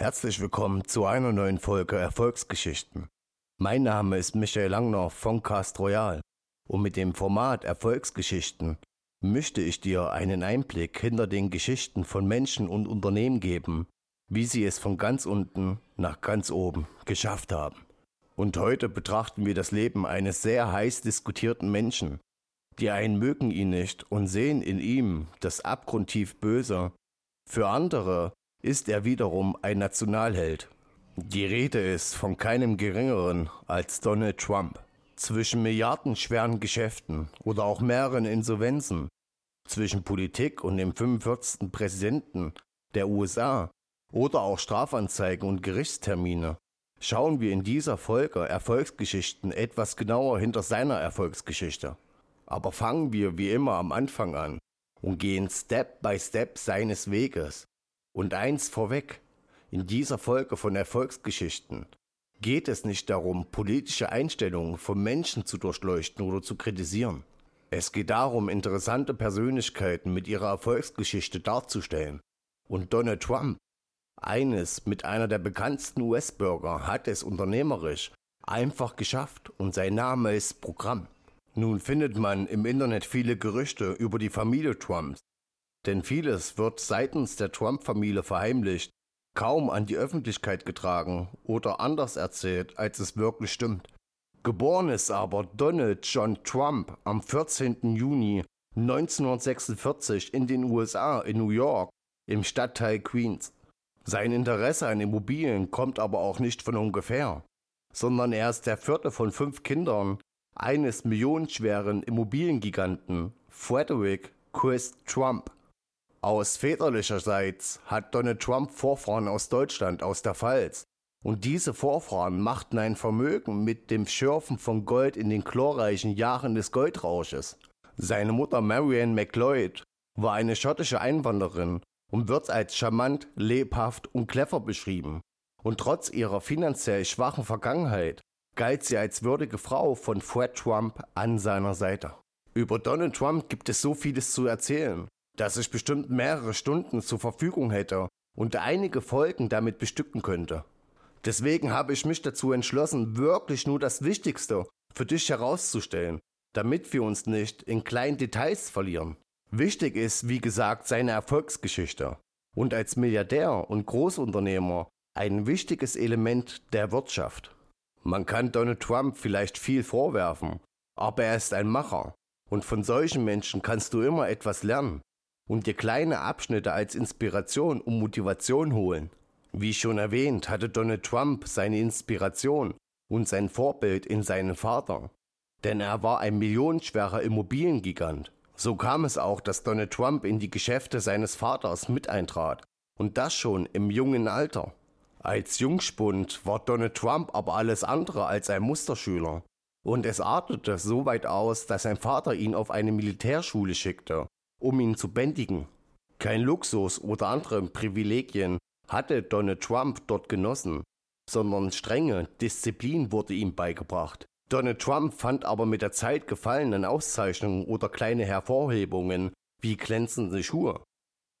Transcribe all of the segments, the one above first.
Herzlich willkommen zu einer neuen Folge Erfolgsgeschichten. Mein Name ist Michael Langner von Cast Royal und mit dem Format Erfolgsgeschichten möchte ich dir einen Einblick hinter den Geschichten von Menschen und Unternehmen geben, wie sie es von ganz unten nach ganz oben geschafft haben. Und heute betrachten wir das Leben eines sehr heiß diskutierten Menschen. Die einen mögen ihn nicht und sehen in ihm das abgrundtief Böse. Für andere ist er wiederum ein Nationalheld. Die Rede ist von keinem geringeren als Donald Trump. Zwischen milliardenschweren Geschäften oder auch mehreren Insolvenzen, zwischen Politik und dem 45. Präsidenten der USA oder auch Strafanzeigen und Gerichtstermine, schauen wir in dieser Folge Erfolgsgeschichten etwas genauer hinter seiner Erfolgsgeschichte. Aber fangen wir wie immer am Anfang an und gehen Step by Step seines Weges und eins vorweg, in dieser Folge von Erfolgsgeschichten geht es nicht darum, politische Einstellungen von Menschen zu durchleuchten oder zu kritisieren. Es geht darum, interessante Persönlichkeiten mit ihrer Erfolgsgeschichte darzustellen. Und Donald Trump, eines mit einer der bekanntesten US-Bürger, hat es unternehmerisch einfach geschafft und sein Name ist Programm. Nun findet man im Internet viele Gerüchte über die Familie Trumps, denn vieles wird seitens der Trump-Familie verheimlicht, kaum an die Öffentlichkeit getragen oder anders erzählt, als es wirklich stimmt. Geboren ist aber Donald John Trump am 14. Juni 1946 in den USA in New York im Stadtteil Queens. Sein Interesse an Immobilien kommt aber auch nicht von ungefähr, sondern er ist der vierte von fünf Kindern eines millionenschweren Immobiliengiganten Frederick Chris Trump. Aus väterlicherseits hat Donald Trump Vorfahren aus Deutschland, aus der Pfalz. Und diese Vorfahren machten ein Vermögen mit dem Schürfen von Gold in den chlorreichen Jahren des Goldrausches. Seine Mutter Marianne McLeod war eine schottische Einwanderin und wird als charmant, lebhaft und clever beschrieben. Und trotz ihrer finanziell schwachen Vergangenheit galt sie als würdige Frau von Fred Trump an seiner Seite. Über Donald Trump gibt es so vieles zu erzählen dass ich bestimmt mehrere Stunden zur Verfügung hätte und einige Folgen damit bestücken könnte. Deswegen habe ich mich dazu entschlossen, wirklich nur das Wichtigste für dich herauszustellen, damit wir uns nicht in kleinen Details verlieren. Wichtig ist, wie gesagt, seine Erfolgsgeschichte und als Milliardär und Großunternehmer ein wichtiges Element der Wirtschaft. Man kann Donald Trump vielleicht viel vorwerfen, aber er ist ein Macher und von solchen Menschen kannst du immer etwas lernen und dir kleine Abschnitte als Inspiration und Motivation holen. Wie schon erwähnt, hatte Donald Trump seine Inspiration und sein Vorbild in seinen Vater. Denn er war ein millionenschwerer Immobiliengigant. So kam es auch, dass Donald Trump in die Geschäfte seines Vaters mit eintrat. Und das schon im jungen Alter. Als Jungspund war Donald Trump aber alles andere als ein Musterschüler. Und es artete so weit aus, dass sein Vater ihn auf eine Militärschule schickte, um ihn zu bändigen. Kein Luxus oder andere Privilegien hatte Donald Trump dort genossen, sondern strenge Disziplin wurde ihm beigebracht. Donald Trump fand aber mit der Zeit Gefallen Auszeichnungen oder kleine Hervorhebungen wie glänzende Schuhe.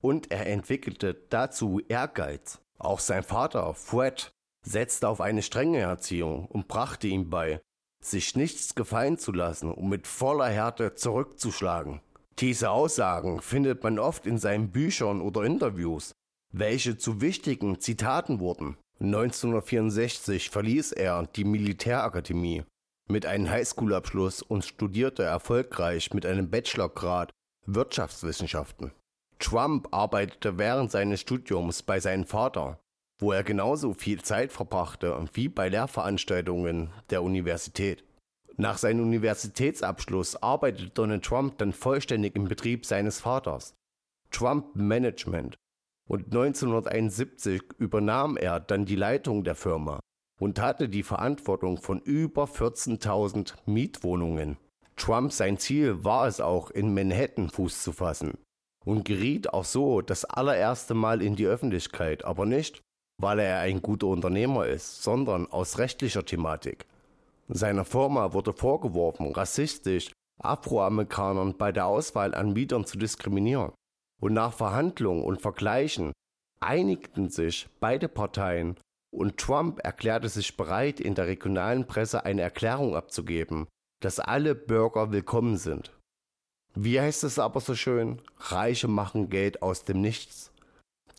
Und er entwickelte dazu Ehrgeiz. Auch sein Vater, Fred, setzte auf eine strenge Erziehung und brachte ihm bei, sich nichts gefallen zu lassen und mit voller Härte zurückzuschlagen. Diese Aussagen findet man oft in seinen Büchern oder Interviews, welche zu wichtigen Zitaten wurden. 1964 verließ er die Militärakademie mit einem Highschool-Abschluss und studierte erfolgreich mit einem Bachelorgrad Wirtschaftswissenschaften. Trump arbeitete während seines Studiums bei seinem Vater, wo er genauso viel Zeit verbrachte wie bei Lehrveranstaltungen der Universität. Nach seinem Universitätsabschluss arbeitete Donald Trump dann vollständig im Betrieb seines Vaters, Trump Management, und 1971 übernahm er dann die Leitung der Firma und hatte die Verantwortung von über 14.000 Mietwohnungen. Trump sein Ziel war es auch, in Manhattan Fuß zu fassen und geriet auch so das allererste Mal in die Öffentlichkeit, aber nicht, weil er ein guter Unternehmer ist, sondern aus rechtlicher Thematik. Seiner Firma wurde vorgeworfen, rassistisch Afroamerikanern bei der Auswahl an Mietern zu diskriminieren. Und nach Verhandlungen und Vergleichen einigten sich beide Parteien und Trump erklärte sich bereit, in der regionalen Presse eine Erklärung abzugeben, dass alle Bürger willkommen sind. Wie heißt es aber so schön? Reiche machen Geld aus dem Nichts.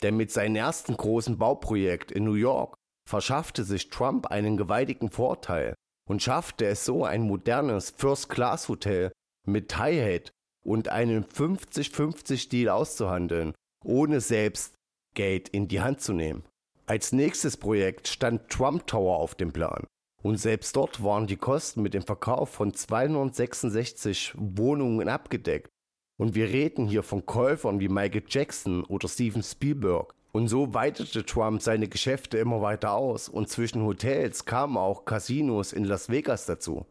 Denn mit seinem ersten großen Bauprojekt in New York verschaffte sich Trump einen gewaltigen Vorteil und schaffte es so, ein modernes First-Class-Hotel mit High-Hat und einem 50-50-Deal auszuhandeln, ohne selbst Geld in die Hand zu nehmen. Als nächstes Projekt stand Trump Tower auf dem Plan. Und selbst dort waren die Kosten mit dem Verkauf von 266 Wohnungen abgedeckt. Und wir reden hier von Käufern wie Michael Jackson oder Steven Spielberg. Und so weitete Trump seine Geschäfte immer weiter aus und zwischen Hotels kamen auch Casinos in Las Vegas dazu.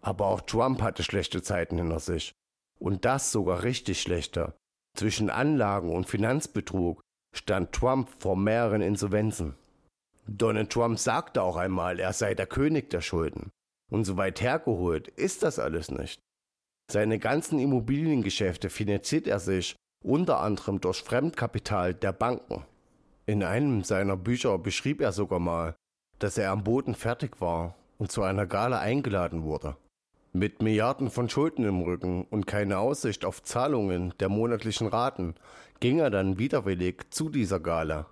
Aber auch Trump hatte schlechte Zeiten hinter sich. Und das sogar richtig schlechte. Zwischen Anlagen und Finanzbetrug stand Trump vor mehreren Insolvenzen. Donald Trump sagte auch einmal, er sei der König der Schulden. Und so weit hergeholt ist das alles nicht. Seine ganzen Immobiliengeschäfte finanziert er sich unter anderem durch Fremdkapital der Banken. In einem seiner Bücher beschrieb er sogar mal, dass er am Boden fertig war und zu einer Gala eingeladen wurde. Mit Milliarden von Schulden im Rücken und keine Aussicht auf Zahlungen der monatlichen Raten ging er dann widerwillig zu dieser Gala.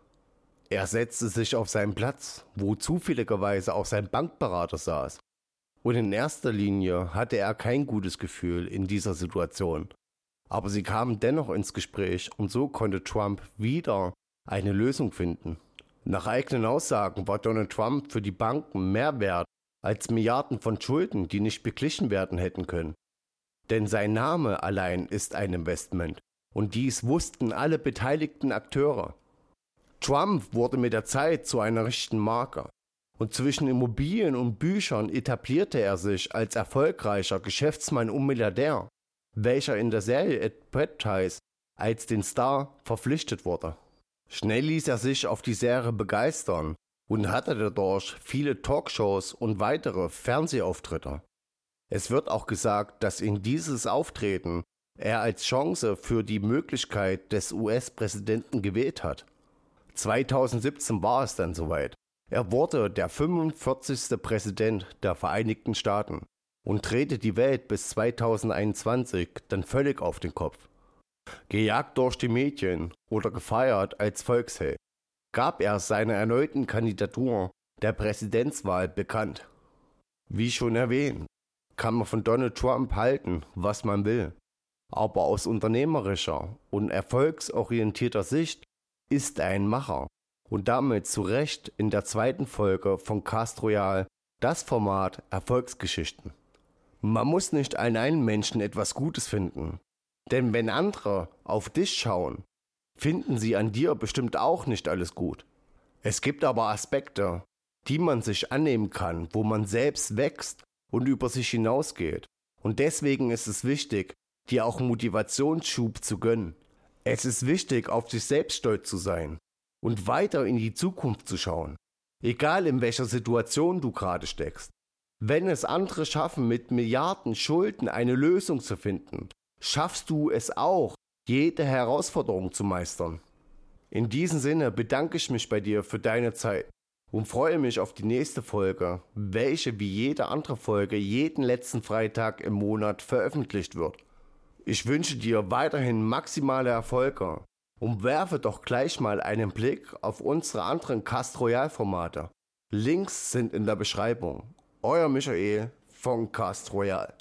Er setzte sich auf seinen Platz, wo zufälligerweise auch sein Bankberater saß. Und in erster Linie hatte er kein gutes Gefühl in dieser Situation. Aber sie kamen dennoch ins Gespräch und so konnte Trump wieder eine Lösung finden. Nach eigenen Aussagen war Donald Trump für die Banken mehr wert als Milliarden von Schulden, die nicht beglichen werden hätten können. Denn sein Name allein ist ein Investment, und dies wussten alle beteiligten Akteure. Trump wurde mit der Zeit zu einer richtigen Marke, und zwischen Immobilien und Büchern etablierte er sich als erfolgreicher Geschäftsmann und Milliardär, welcher in der Serie Advertise als den Star verpflichtet wurde. Schnell ließ er sich auf die Serie begeistern und hatte dadurch viele Talkshows und weitere Fernsehauftritte. Es wird auch gesagt, dass ihn dieses Auftreten er als Chance für die Möglichkeit des US-Präsidenten gewählt hat. 2017 war es dann soweit. Er wurde der 45. Präsident der Vereinigten Staaten und drehte die Welt bis 2021 dann völlig auf den Kopf. Gejagt durch die Medien oder gefeiert als Volksheld gab er seine erneuten Kandidatur der Präsidentswahl bekannt. Wie schon erwähnt, kann man von Donald Trump halten, was man will. Aber aus unternehmerischer und erfolgsorientierter Sicht ist er ein Macher und damit zu Recht in der zweiten Folge von Cast Royal das Format Erfolgsgeschichten. Man muss nicht an einen Menschen etwas Gutes finden, denn wenn andere auf dich schauen, finden sie an dir bestimmt auch nicht alles gut. Es gibt aber Aspekte, die man sich annehmen kann, wo man selbst wächst und über sich hinausgeht. Und deswegen ist es wichtig, dir auch Motivationsschub zu gönnen. Es ist wichtig, auf sich selbst stolz zu sein und weiter in die Zukunft zu schauen. Egal in welcher Situation du gerade steckst. Wenn es andere schaffen, mit Milliarden Schulden eine Lösung zu finden, schaffst du es auch, jede Herausforderung zu meistern. In diesem Sinne bedanke ich mich bei dir für deine Zeit und freue mich auf die nächste Folge, welche wie jede andere Folge jeden letzten Freitag im Monat veröffentlicht wird. Ich wünsche dir weiterhin maximale Erfolge und werfe doch gleich mal einen Blick auf unsere anderen Cast Royal Formate. Links sind in der Beschreibung. Euer Michael von Cast Royal.